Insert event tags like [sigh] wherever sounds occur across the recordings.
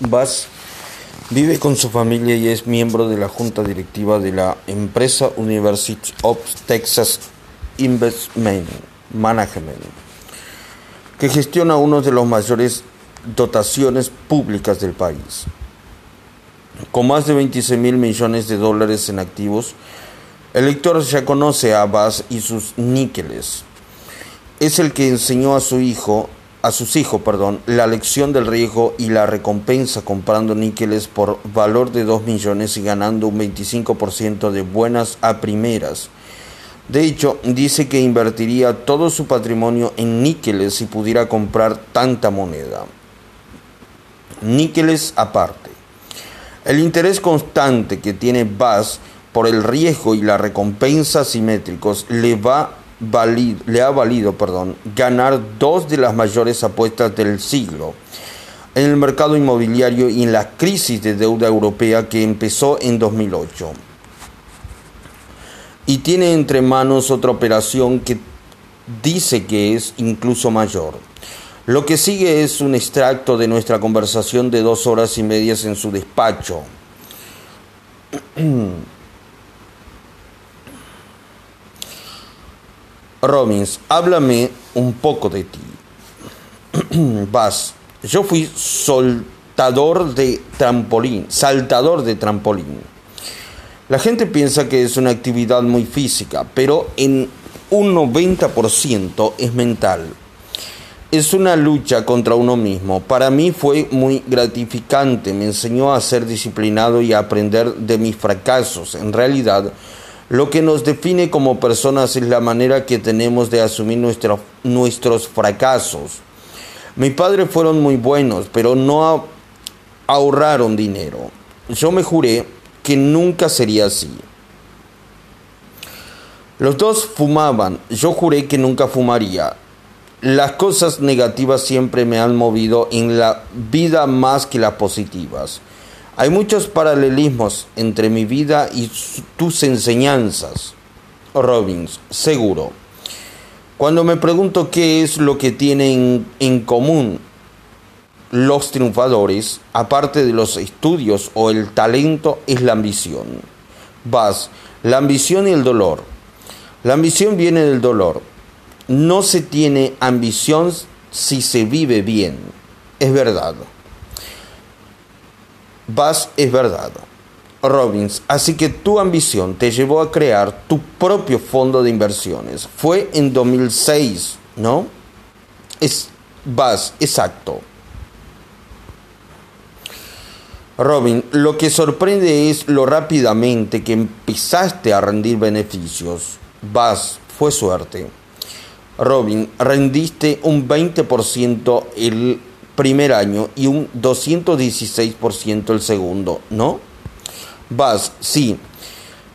Bass vive con su familia y es miembro de la junta directiva de la empresa University of Texas Investment Management, que gestiona uno de los mayores dotaciones públicas del país. Con más de 26 mil millones de dólares en activos, el lector ya conoce a Bass y sus níqueles. Es el que enseñó a su hijo a sus hijos, perdón, la lección del riesgo y la recompensa comprando níqueles por valor de 2 millones y ganando un 25% de buenas a primeras. De hecho, dice que invertiría todo su patrimonio en níqueles si pudiera comprar tanta moneda. Níqueles aparte. El interés constante que tiene Bass por el riesgo y la recompensa simétricos le va le ha valido perdón, ganar dos de las mayores apuestas del siglo en el mercado inmobiliario y en la crisis de deuda europea que empezó en 2008. Y tiene entre manos otra operación que dice que es incluso mayor. Lo que sigue es un extracto de nuestra conversación de dos horas y medias en su despacho. [clears throat] Robbins, háblame un poco de ti. [clears throat] Vas, yo fui soltador de trampolín, saltador de trampolín. La gente piensa que es una actividad muy física, pero en un 90% es mental. Es una lucha contra uno mismo. Para mí fue muy gratificante, me enseñó a ser disciplinado y a aprender de mis fracasos. En realidad, lo que nos define como personas es la manera que tenemos de asumir nuestros fracasos. Mis padres fueron muy buenos, pero no ahorraron dinero. Yo me juré que nunca sería así. Los dos fumaban, yo juré que nunca fumaría. Las cosas negativas siempre me han movido en la vida más que las positivas. Hay muchos paralelismos entre mi vida y tus enseñanzas, Robbins, seguro. Cuando me pregunto qué es lo que tienen en común los triunfadores, aparte de los estudios o el talento, es la ambición. Vas, la ambición y el dolor. La ambición viene del dolor. No se tiene ambición si se vive bien. Es verdad. Vas es verdad. Robbins, así que tu ambición te llevó a crear tu propio fondo de inversiones. Fue en 2006, ¿no? Es Vas, exacto. Robin, lo que sorprende es lo rápidamente que empezaste a rendir beneficios. Vas, fue suerte. Robin, rendiste un 20% el primer año y un 216% el segundo, ¿no? Vas, sí.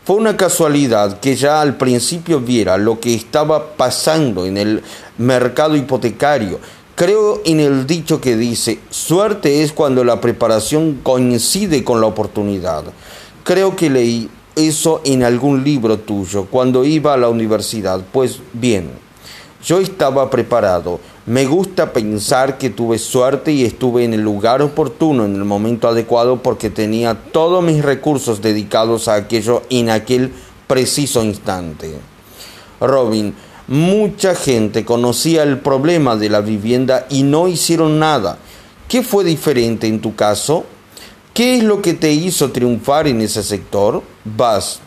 Fue una casualidad que ya al principio viera lo que estaba pasando en el mercado hipotecario. Creo en el dicho que dice, suerte es cuando la preparación coincide con la oportunidad. Creo que leí eso en algún libro tuyo cuando iba a la universidad. Pues bien, yo estaba preparado me gusta pensar que tuve suerte y estuve en el lugar oportuno, en el momento adecuado, porque tenía todos mis recursos dedicados a aquello en aquel preciso instante. Robin, mucha gente conocía el problema de la vivienda y no hicieron nada. ¿Qué fue diferente en tu caso? ¿Qué es lo que te hizo triunfar en ese sector? Vas.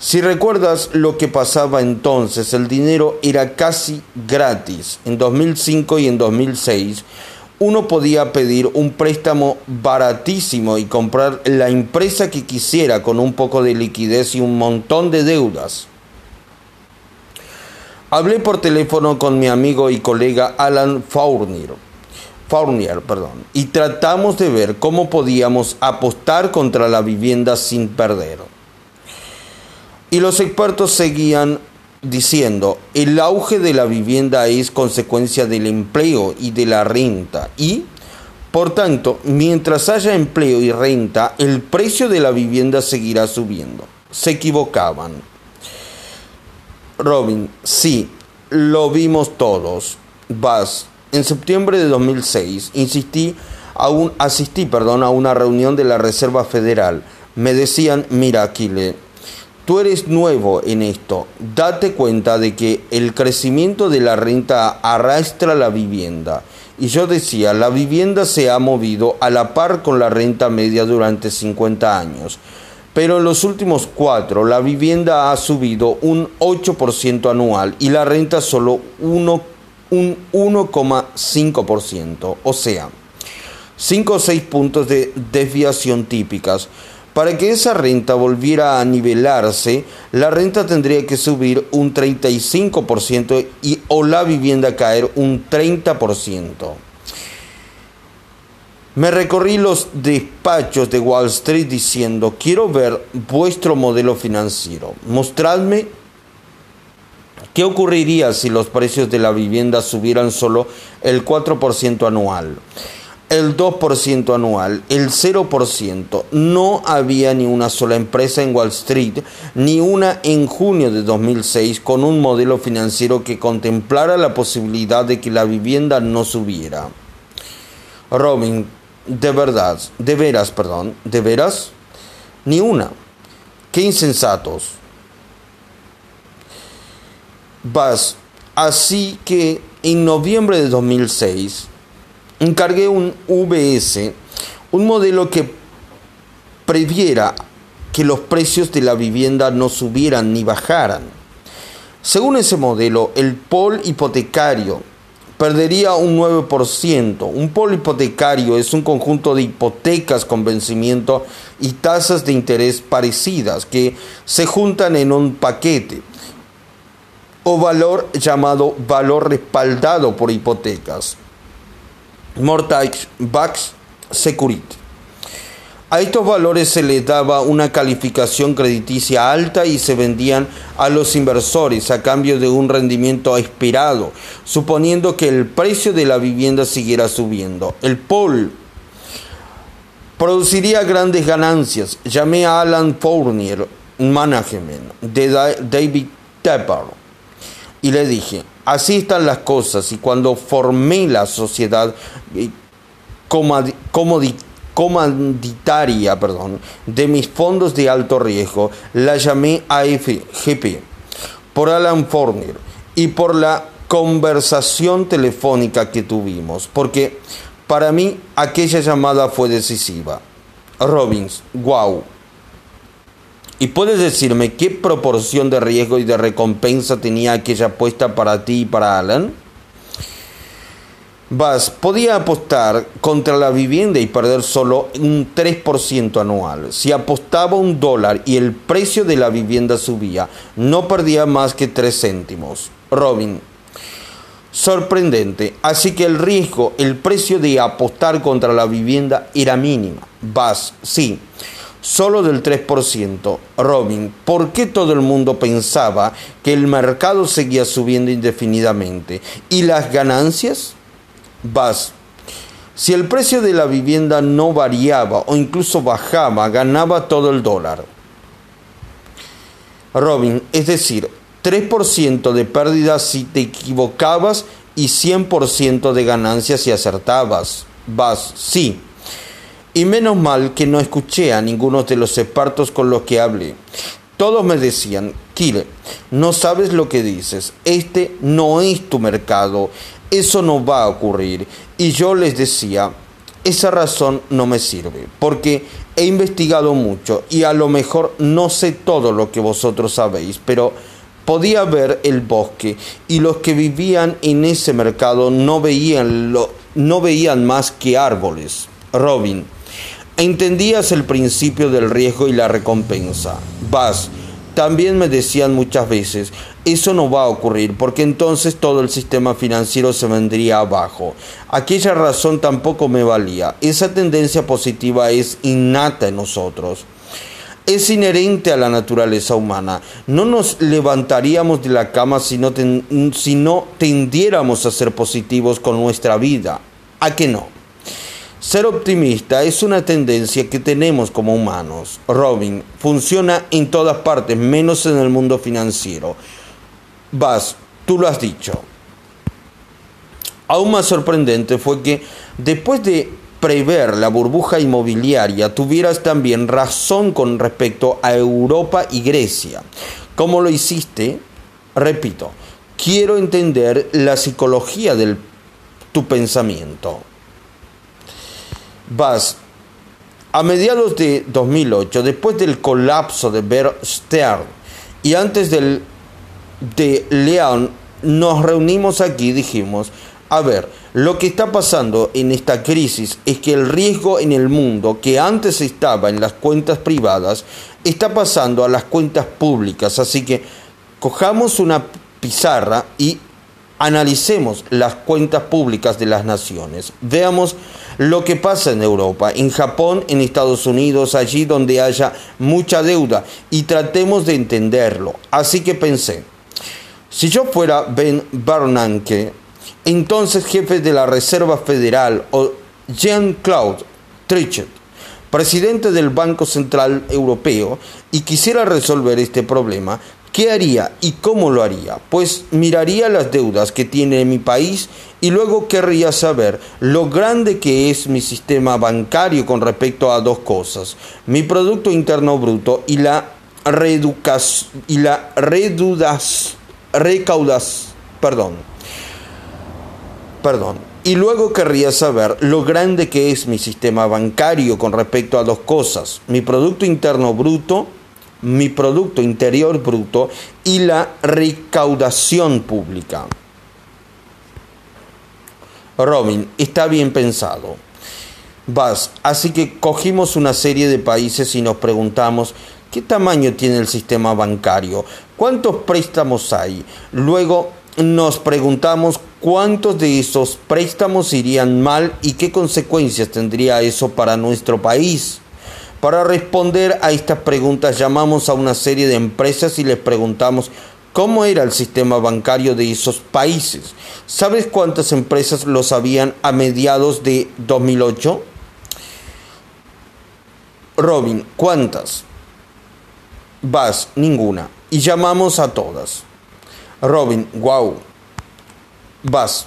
Si recuerdas lo que pasaba entonces, el dinero era casi gratis. En 2005 y en 2006 uno podía pedir un préstamo baratísimo y comprar la empresa que quisiera con un poco de liquidez y un montón de deudas. Hablé por teléfono con mi amigo y colega Alan Fournier, perdón, y tratamos de ver cómo podíamos apostar contra la vivienda sin perder. Y los expertos seguían diciendo, el auge de la vivienda es consecuencia del empleo y de la renta y, por tanto, mientras haya empleo y renta, el precio de la vivienda seguirá subiendo. Se equivocaban. Robin, sí, lo vimos todos. Vas, en septiembre de 2006, insistí a un, asistí perdón, a una reunión de la Reserva Federal. Me decían, mira, Aquile, tú eres nuevo en esto, date cuenta de que el crecimiento de la renta arrastra la vivienda. Y yo decía, la vivienda se ha movido a la par con la renta media durante 50 años. Pero en los últimos cuatro, la vivienda ha subido un 8% anual y la renta solo un 1,5%. O sea, 5 o 6 puntos de desviación típicas. Para que esa renta volviera a nivelarse, la renta tendría que subir un 35% y, o la vivienda caer un 30%. Me recorrí los despachos de Wall Street diciendo, quiero ver vuestro modelo financiero. Mostradme qué ocurriría si los precios de la vivienda subieran solo el 4% anual el 2% anual, el 0%. No había ni una sola empresa en Wall Street, ni una en junio de 2006 con un modelo financiero que contemplara la posibilidad de que la vivienda no subiera. Robin, de verdad, de veras, perdón, de veras, ni una. Qué insensatos. Vas, así que en noviembre de 2006, encargué un VS, un modelo que previera que los precios de la vivienda no subieran ni bajaran. Según ese modelo, el pol hipotecario perdería un 9%. Un pol hipotecario es un conjunto de hipotecas con vencimiento y tasas de interés parecidas que se juntan en un paquete o valor llamado valor respaldado por hipotecas. Mortgage Backed Security. A estos valores se les daba una calificación crediticia alta y se vendían a los inversores a cambio de un rendimiento esperado, suponiendo que el precio de la vivienda siguiera subiendo. El POL produciría grandes ganancias. Llamé a Alan Fournier, management de David Tepper, y le dije, así están las cosas y cuando formé la sociedad comanditaria perdón, de mis fondos de alto riesgo, la llamé AFGP por Alan Forner y por la conversación telefónica que tuvimos, porque para mí aquella llamada fue decisiva. Robbins, wow, ¿Y puedes decirme qué proporción de riesgo y de recompensa tenía aquella apuesta para ti y para Alan? Vas, podía apostar contra la vivienda y perder solo un 3% anual. Si apostaba un dólar y el precio de la vivienda subía, no perdía más que 3 céntimos. Robin, sorprendente. Así que el riesgo, el precio de apostar contra la vivienda era mínimo. Vas, sí solo del 3%. Robin, ¿por qué todo el mundo pensaba que el mercado seguía subiendo indefinidamente? ¿Y las ganancias? Vas. Si el precio de la vivienda no variaba o incluso bajaba, ganaba todo el dólar. Robin, es decir, 3% de pérdidas si te equivocabas y 100% de ganancias si acertabas. Vas, sí. Y menos mal que no escuché a ninguno de los expertos con los que hablé. Todos me decían, Kile, no sabes lo que dices, este no es tu mercado, eso no va a ocurrir. Y yo les decía, esa razón no me sirve, porque he investigado mucho y a lo mejor no sé todo lo que vosotros sabéis, pero podía ver el bosque y los que vivían en ese mercado no veían, lo, no veían más que árboles. Robin, Entendías el principio del riesgo y la recompensa. Vas. También me decían muchas veces, eso no va a ocurrir porque entonces todo el sistema financiero se vendría abajo. Aquella razón tampoco me valía. Esa tendencia positiva es innata en nosotros. Es inherente a la naturaleza humana. No nos levantaríamos de la cama si no, si no tendiéramos a ser positivos con nuestra vida. ¿A qué no? Ser optimista es una tendencia que tenemos como humanos. Robin, funciona en todas partes, menos en el mundo financiero. Vas, tú lo has dicho. Aún más sorprendente fue que después de prever la burbuja inmobiliaria, tuvieras también razón con respecto a Europa y Grecia. ¿Cómo lo hiciste? Repito, quiero entender la psicología de tu pensamiento. Vas, a mediados de 2008, después del colapso de Bear y antes del, de León, nos reunimos aquí y dijimos, a ver, lo que está pasando en esta crisis es que el riesgo en el mundo que antes estaba en las cuentas privadas está pasando a las cuentas públicas. Así que cojamos una pizarra y analicemos las cuentas públicas de las naciones. Veamos lo que pasa en Europa, en Japón, en Estados Unidos, allí donde haya mucha deuda y tratemos de entenderlo. Así que pensé, si yo fuera Ben Bernanke, entonces jefe de la Reserva Federal, o Jean-Claude Trichet, presidente del Banco Central Europeo, y quisiera resolver este problema, ¿qué haría y cómo lo haría? Pues miraría las deudas que tiene mi país y luego querría saber lo grande que es mi sistema bancario con respecto a dos cosas, mi Producto Interno Bruto y la reeducación y la redudas, recaudas, perdón, perdón. Y luego querría saber lo grande que es mi sistema bancario con respecto a dos cosas, mi Producto Interno Bruto, mi Producto Interior Bruto y la recaudación pública. Robin, está bien pensado. Vas, así que cogimos una serie de países y nos preguntamos qué tamaño tiene el sistema bancario, cuántos préstamos hay. Luego nos preguntamos cuántos de esos préstamos irían mal y qué consecuencias tendría eso para nuestro país. Para responder a estas preguntas llamamos a una serie de empresas y les preguntamos cómo era el sistema bancario de esos países. ¿Sabes cuántas empresas lo sabían a mediados de 2008? Robin, ¿cuántas? Vas, ninguna. Y llamamos a todas. Robin, wow, vas.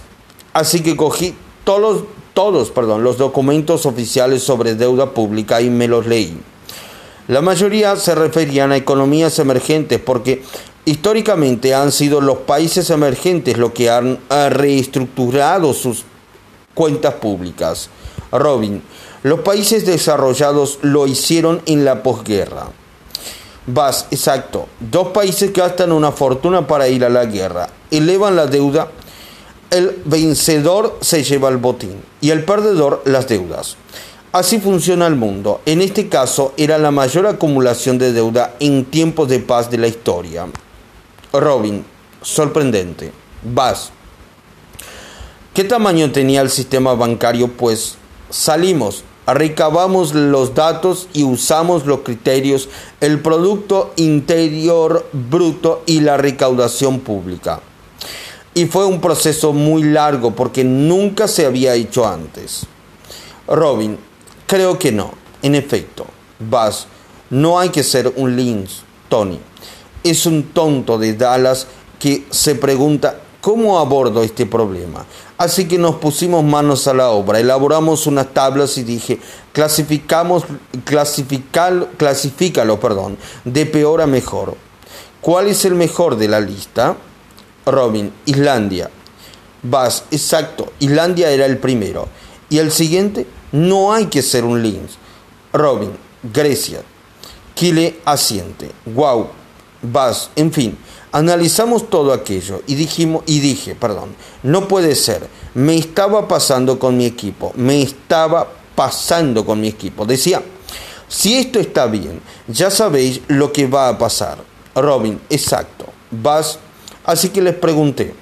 Así que cogí todos, todos perdón, los documentos oficiales sobre deuda pública y me los leí. La mayoría se referían a economías emergentes porque históricamente han sido los países emergentes los que han reestructurado sus cuentas públicas. Robin, los países desarrollados lo hicieron en la posguerra. Vas, exacto. Dos países gastan una fortuna para ir a la guerra, elevan la deuda, el vencedor se lleva el botín y el perdedor las deudas. Así funciona el mundo. En este caso era la mayor acumulación de deuda en tiempos de paz de la historia. Robin, sorprendente. Vas. ¿Qué tamaño tenía el sistema bancario? Pues salimos recabamos los datos y usamos los criterios, el Producto Interior Bruto y la recaudación pública. Y fue un proceso muy largo porque nunca se había hecho antes. Robin, creo que no. En efecto, Vas, no hay que ser un Lynch, Tony. Es un tonto de Dallas que se pregunta cómo abordo este problema. Así que nos pusimos manos a la obra, elaboramos unas tablas y dije, clasificamos, clasifícalo, perdón, de peor a mejor. ¿Cuál es el mejor de la lista? Robin, Islandia. Vas, exacto, Islandia era el primero. ¿Y el siguiente? No hay que ser un Lynx. Robin, Grecia. Kile asiente. Wow. Vas, en fin. Analizamos todo aquello y dijimos y dije, perdón, no puede ser. Me estaba pasando con mi equipo, me estaba pasando con mi equipo. Decía, si esto está bien, ya sabéis lo que va a pasar. Robin, exacto. Vas, así que les pregunté,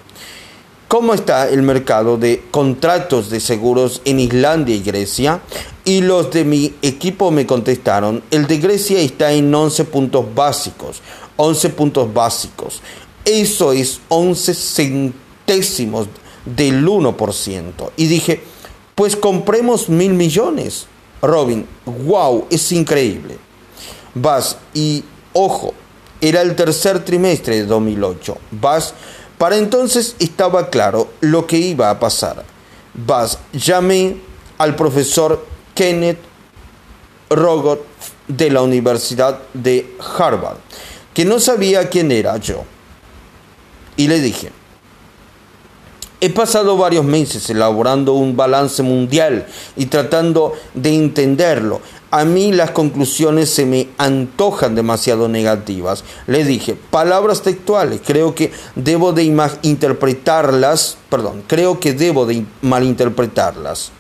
¿cómo está el mercado de contratos de seguros en Islandia y Grecia? Y los de mi equipo me contestaron, el de Grecia está en 11 puntos básicos, 11 puntos básicos. Eso es 11 centésimos del 1%. Y dije, pues compremos mil millones. Robin, wow, es increíble. Vas y, ojo, era el tercer trimestre de 2008. Vas, para entonces estaba claro lo que iba a pasar. Vas, llamé al profesor Kenneth Rogoff de la Universidad de Harvard, que no sabía quién era yo. Y le dije, He pasado varios meses elaborando un balance mundial y tratando de entenderlo. A mí las conclusiones se me antojan demasiado negativas. Le dije, palabras textuales, creo que debo de interpretarlas, perdón, creo que debo de malinterpretarlas.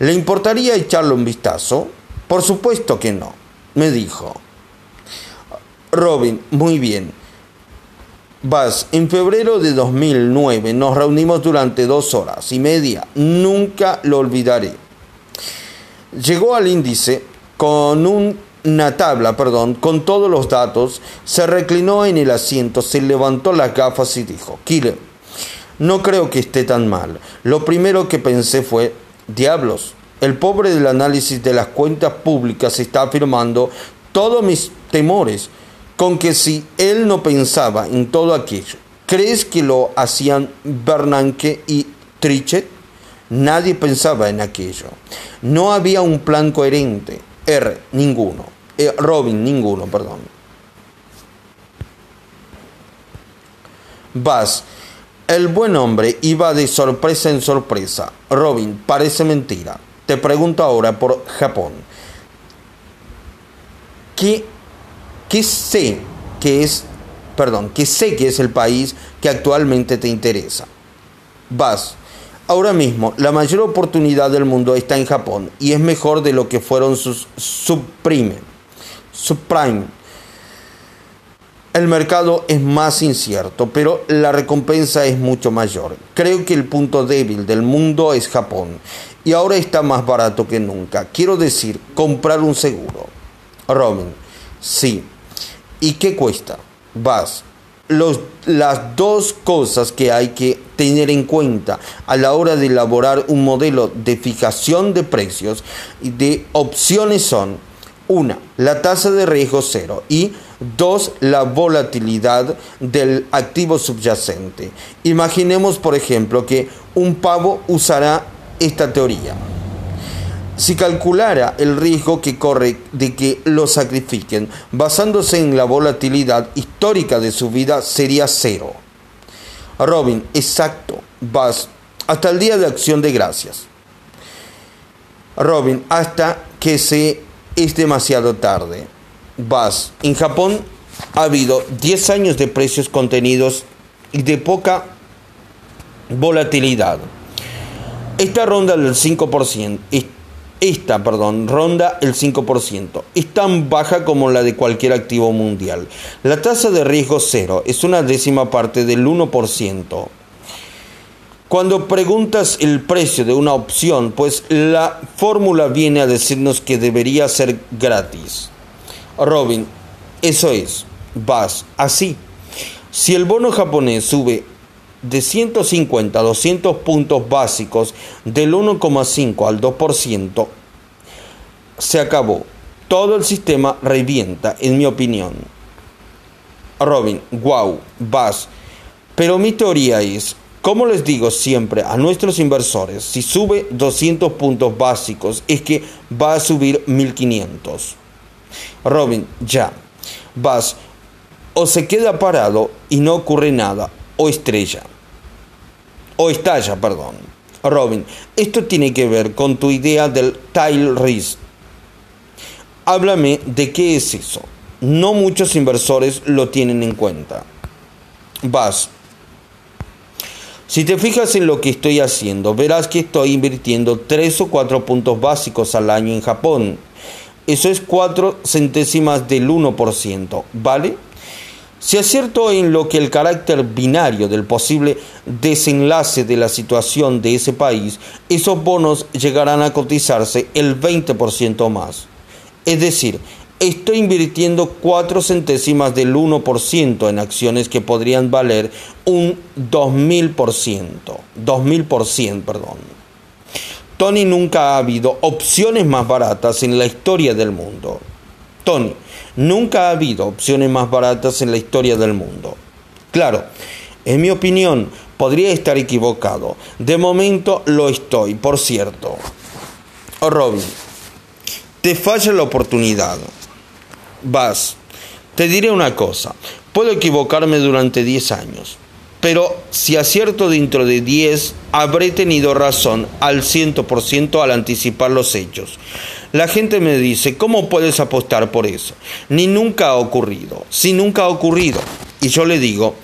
¿Le importaría echarle un vistazo? Por supuesto que no, me dijo. Robin, muy bien. Vas, en febrero de 2009 nos reunimos durante dos horas y media. Nunca lo olvidaré. Llegó al índice con una tabla, perdón, con todos los datos, se reclinó en el asiento, se levantó las gafas y dijo, Killer, no creo que esté tan mal. Lo primero que pensé fue, diablos, el pobre del análisis de las cuentas públicas está afirmando todos mis temores con que si él no pensaba en todo aquello, ¿crees que lo hacían Bernanke y Trichet? Nadie pensaba en aquello. No había un plan coherente. R, ninguno. Eh, Robin, ninguno, perdón. Vas. El buen hombre iba de sorpresa en sorpresa. Robin, parece mentira. Te pregunto ahora por Japón. ¿Qué que sé que es, perdón, que sé que es el país que actualmente te interesa. Vas. Ahora mismo, la mayor oportunidad del mundo está en Japón y es mejor de lo que fueron sus subprime. Subprime. El mercado es más incierto, pero la recompensa es mucho mayor. Creo que el punto débil del mundo es Japón y ahora está más barato que nunca. Quiero decir, comprar un seguro. Robin, sí, ¿Y qué cuesta? Vas. Los, las dos cosas que hay que tener en cuenta a la hora de elaborar un modelo de fijación de precios y de opciones son una, la tasa de riesgo cero y dos, la volatilidad del activo subyacente. Imaginemos, por ejemplo, que un pavo usará esta teoría. Si calculara el riesgo que corre de que lo sacrifiquen, basándose en la volatilidad histórica de su vida, sería cero. Robin, exacto, vas hasta el día de acción de gracias. Robin, hasta que se es demasiado tarde. Vas, en Japón ha habido 10 años de precios contenidos y de poca volatilidad. Esta ronda del 5% esta, perdón, ronda el 5%. Es tan baja como la de cualquier activo mundial. La tasa de riesgo cero es una décima parte del 1%. Cuando preguntas el precio de una opción, pues la fórmula viene a decirnos que debería ser gratis. Robin, eso es, vas así. Si el bono japonés sube de 150 a 200 puntos básicos del 1,5 al 2%, se acabó. Todo el sistema revienta, en mi opinión. Robin, wow, vas. Pero mi teoría es, como les digo siempre a nuestros inversores, si sube 200 puntos básicos es que va a subir 1500. Robin, ya. Vas. O se queda parado y no ocurre nada, o estrella o estalla, perdón. Robin, esto tiene que ver con tu idea del tile risk. Háblame de qué es eso. No muchos inversores lo tienen en cuenta. Vas. Si te fijas en lo que estoy haciendo, verás que estoy invirtiendo 3 o 4 puntos básicos al año en Japón. Eso es 4 centésimas del 1%, ¿vale? Si acierto en lo que el carácter binario del posible desenlace de la situación de ese país, esos bonos llegarán a cotizarse el 20% más. Es decir, estoy invirtiendo 4 centésimas del 1% en acciones que podrían valer un 2000%. 2000%, perdón. Tony nunca ha habido opciones más baratas en la historia del mundo. Tony, Nunca ha habido opciones más baratas en la historia del mundo. Claro, en mi opinión, podría estar equivocado. De momento lo estoy, por cierto. Oh, Robin, te falla la oportunidad. Vas. Te diré una cosa. Puedo equivocarme durante 10 años. Pero si acierto dentro de 10, habré tenido razón al 100% al anticipar los hechos. La gente me dice, ¿cómo puedes apostar por eso? Ni nunca ha ocurrido. Si nunca ha ocurrido. Y yo le digo,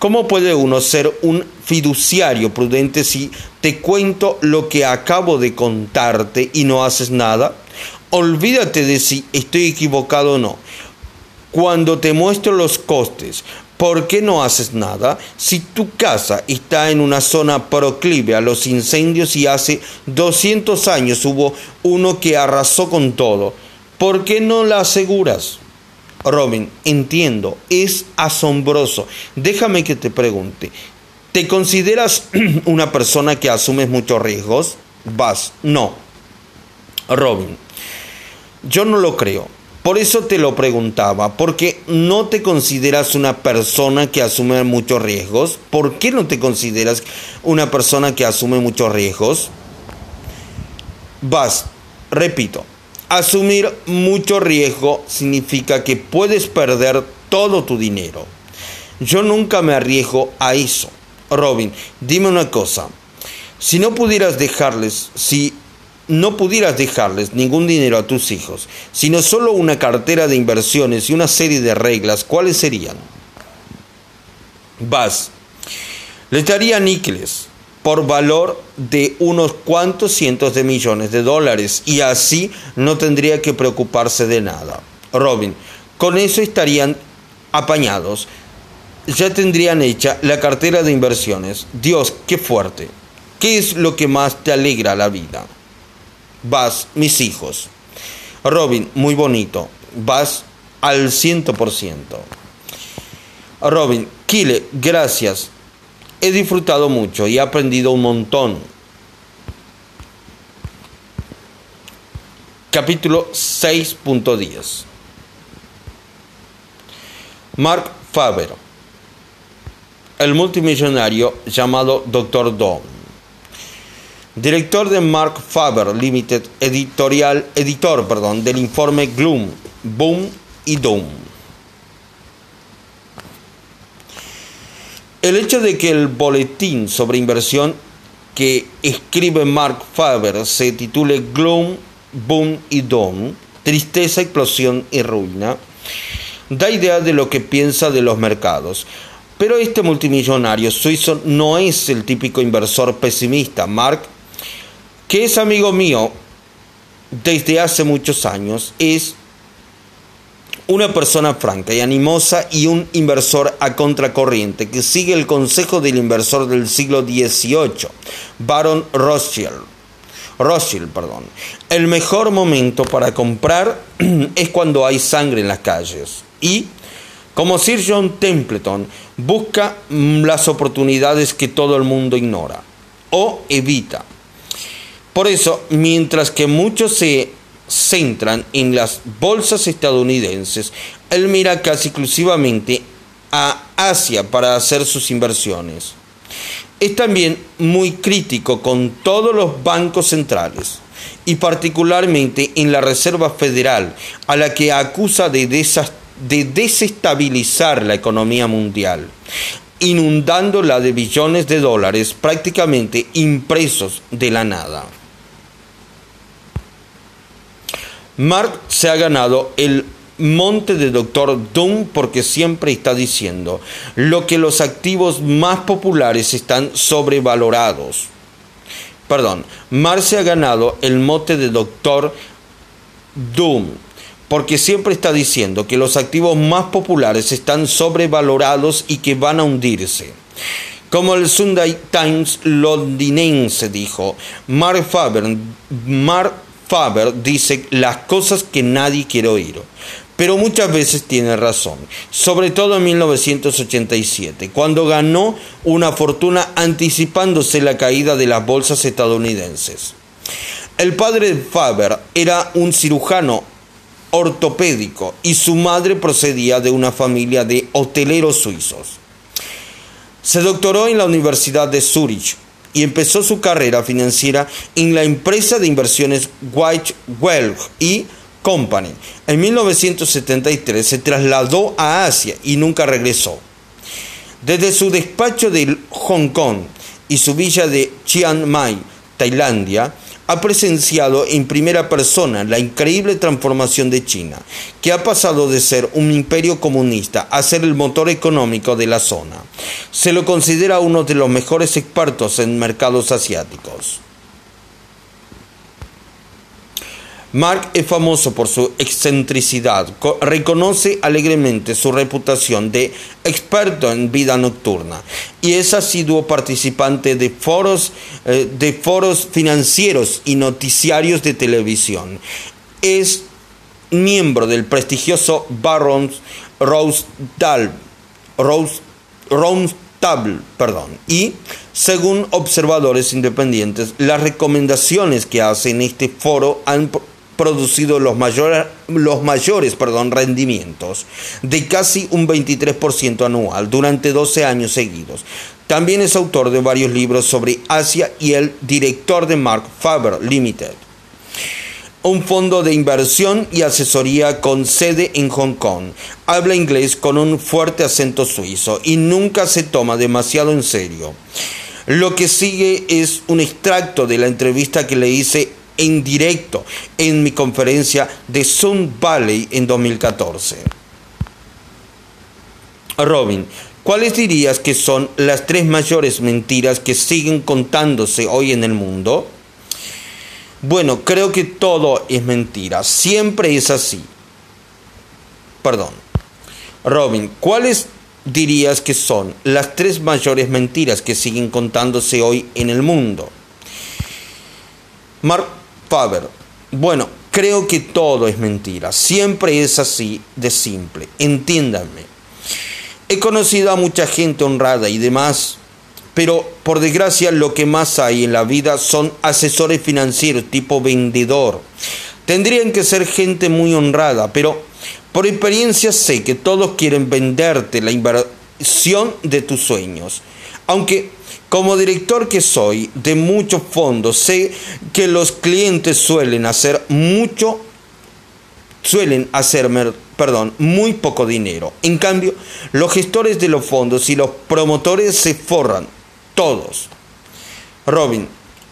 ¿cómo puede uno ser un fiduciario prudente si te cuento lo que acabo de contarte y no haces nada? Olvídate de si estoy equivocado o no. Cuando te muestro los costes, ¿por qué no haces nada? Si tu casa está en una zona proclive a los incendios y hace 200 años hubo uno que arrasó con todo, ¿por qué no la aseguras? Robin, entiendo, es asombroso. Déjame que te pregunte, ¿te consideras [clears throat] una persona que asume muchos riesgos? Vas, no. Robin, yo no lo creo. Por eso te lo preguntaba, porque no te consideras una persona que asume muchos riesgos. ¿Por qué no te consideras una persona que asume muchos riesgos? Vas, repito, asumir mucho riesgo significa que puedes perder todo tu dinero. Yo nunca me arriesgo a eso. Robin, dime una cosa. Si no pudieras dejarles, si no pudieras dejarles ningún dinero a tus hijos, sino solo una cartera de inversiones y una serie de reglas, ¿cuáles serían? Vas, les daría níqueles por valor de unos cuantos cientos de millones de dólares y así no tendría que preocuparse de nada. Robin, con eso estarían apañados. Ya tendrían hecha la cartera de inversiones. Dios, qué fuerte. ¿Qué es lo que más te alegra la vida? Vas mis hijos. Robin, muy bonito, vas al ciento por ciento. Robin, Kile, gracias. He disfrutado mucho y he aprendido un montón. Capítulo 6.10 Mark Faber, el multimillonario llamado Dr. Don director de Mark Faber Limited, editorial, editor perdón, del informe Gloom, Boom y Doom. El hecho de que el boletín sobre inversión que escribe Mark Faber se titule Gloom, Boom y Doom, tristeza, explosión y ruina, da idea de lo que piensa de los mercados. Pero este multimillonario suizo no es el típico inversor pesimista. Mark que es amigo mío desde hace muchos años, es una persona franca y animosa y un inversor a contracorriente que sigue el consejo del inversor del siglo XVIII, Baron Rothschild. Rothschild, perdón. El mejor momento para comprar [clears throat] es cuando hay sangre en las calles. Y, como Sir John Templeton, busca las oportunidades que todo el mundo ignora o evita. Por eso, mientras que muchos se centran en las bolsas estadounidenses, él mira casi exclusivamente a Asia para hacer sus inversiones. Es también muy crítico con todos los bancos centrales y particularmente en la Reserva Federal, a la que acusa de, de desestabilizar la economía mundial inundándola de billones de dólares prácticamente impresos de la nada. Mark se ha ganado el monte de Doctor Doom porque siempre está diciendo lo que los activos más populares están sobrevalorados. Perdón, Mark se ha ganado el mote de Doctor Doom porque siempre está diciendo que los activos más populares están sobrevalorados y que van a hundirse. Como el Sunday Times londinense dijo, Mark Faber, Mark Faber dice las cosas que nadie quiere oír, pero muchas veces tiene razón, sobre todo en 1987, cuando ganó una fortuna anticipándose la caída de las bolsas estadounidenses. El padre de Faber era un cirujano ortopédico y su madre procedía de una familia de hoteleros suizos. Se doctoró en la Universidad de Zurich y empezó su carrera financiera en la empresa de inversiones White Welch y Company. En 1973 se trasladó a Asia y nunca regresó. Desde su despacho de Hong Kong y su villa de Chiang Mai, Tailandia, ha presenciado en primera persona la increíble transformación de China, que ha pasado de ser un imperio comunista a ser el motor económico de la zona. Se lo considera uno de los mejores expertos en mercados asiáticos. Mark es famoso por su excentricidad, reconoce alegremente su reputación de experto en vida nocturna y es asiduo participante de foros, eh, de foros financieros y noticiarios de televisión. Es miembro del prestigioso Barron's Roundtable, perdón, y según observadores independientes, las recomendaciones que hace en este foro han producido los mayores, los mayores perdón, rendimientos de casi un 23% anual durante 12 años seguidos. También es autor de varios libros sobre Asia y el director de Mark Faber Limited, un fondo de inversión y asesoría con sede en Hong Kong. Habla inglés con un fuerte acento suizo y nunca se toma demasiado en serio. Lo que sigue es un extracto de la entrevista que le hice en directo en mi conferencia de Sun Valley en 2014. Robin, ¿cuáles dirías que son las tres mayores mentiras que siguen contándose hoy en el mundo? Bueno, creo que todo es mentira, siempre es así. Perdón. Robin, ¿cuáles dirías que son las tres mayores mentiras que siguen contándose hoy en el mundo? Mark Bueno, creo que todo es mentira. Siempre es así de simple. Entiéndanme. He conocido a mucha gente honrada y demás, pero por desgracia lo que más hay en la vida son asesores financieros tipo vendedor. Tendrían que ser gente muy honrada, pero por experiencia sé que todos quieren venderte la inversión de tus sueños. Aunque como director que soy de muchos fondos, sé que los clientes suelen hacer mucho, suelen hacerme, perdón, muy poco dinero. En cambio, los gestores de los fondos y los promotores se forran, todos. Robin,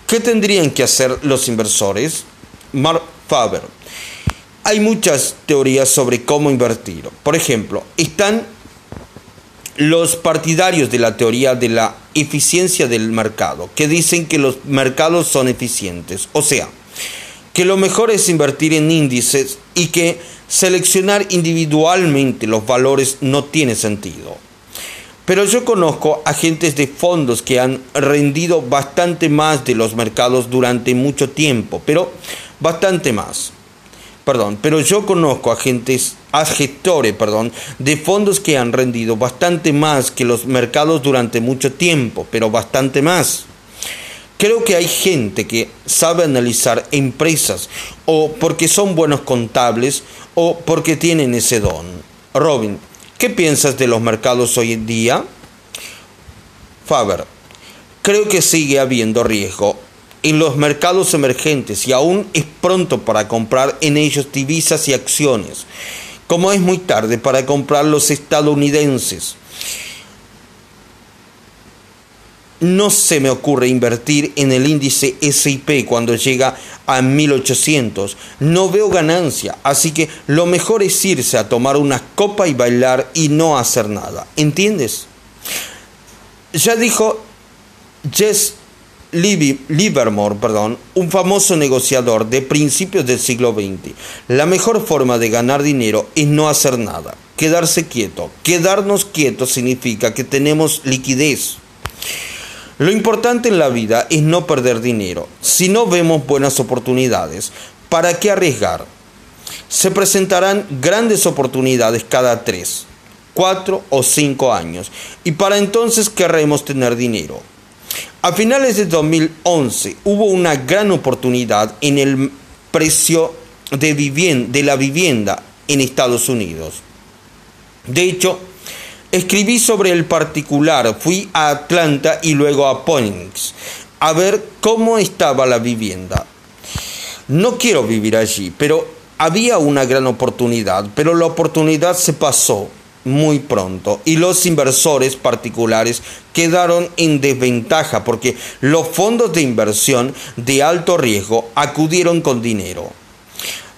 ¿qué tendrían que hacer los inversores? Mark Faber. Hay muchas teorías sobre cómo invertir. Por ejemplo, están los partidarios de la teoría de la eficiencia del mercado, que dicen que los mercados son eficientes, o sea, que lo mejor es invertir en índices y que seleccionar individualmente los valores no tiene sentido. Pero yo conozco agentes de fondos que han rendido bastante más de los mercados durante mucho tiempo, pero bastante más perdón, pero yo conozco agentes, a gestores, perdón, de fondos que han rendido bastante más que los mercados durante mucho tiempo, pero bastante más. Creo que hay gente que sabe analizar empresas o porque son buenos contables o porque tienen ese don. Robin, ¿qué piensas de los mercados hoy en día? Faber, creo que sigue habiendo riesgo en los mercados emergentes y aún es pronto para comprar en ellos divisas y acciones, como es muy tarde para comprar los estadounidenses. No se me ocurre invertir en el índice SIP cuando llega a 1800. No veo ganancia, así que lo mejor es irse a tomar una copa y bailar y no hacer nada. ¿Entiendes? Ya dijo Jess Livermore, perdón, un famoso negociador de principios del siglo XX. La mejor forma de ganar dinero es no hacer nada, quedarse quieto. Quedarnos quietos significa que tenemos liquidez. Lo importante en la vida es no perder dinero. Si no vemos buenas oportunidades, ¿para qué arriesgar? Se presentarán grandes oportunidades cada tres, cuatro o cinco años y para entonces querremos tener dinero. A finales de 2011 hubo una gran oportunidad en el precio de, de la vivienda en Estados Unidos. De hecho, escribí sobre el particular, fui a Atlanta y luego a Phoenix a ver cómo estaba la vivienda. No quiero vivir allí, pero había una gran oportunidad, pero la oportunidad se pasó muy pronto y los inversores particulares quedaron en desventaja porque los fondos de inversión de alto riesgo acudieron con dinero.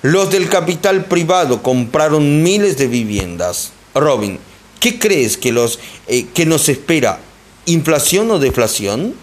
Los del capital privado compraron miles de viviendas. Robin, ¿qué crees que, los, eh, que nos espera? ¿Inflación o deflación?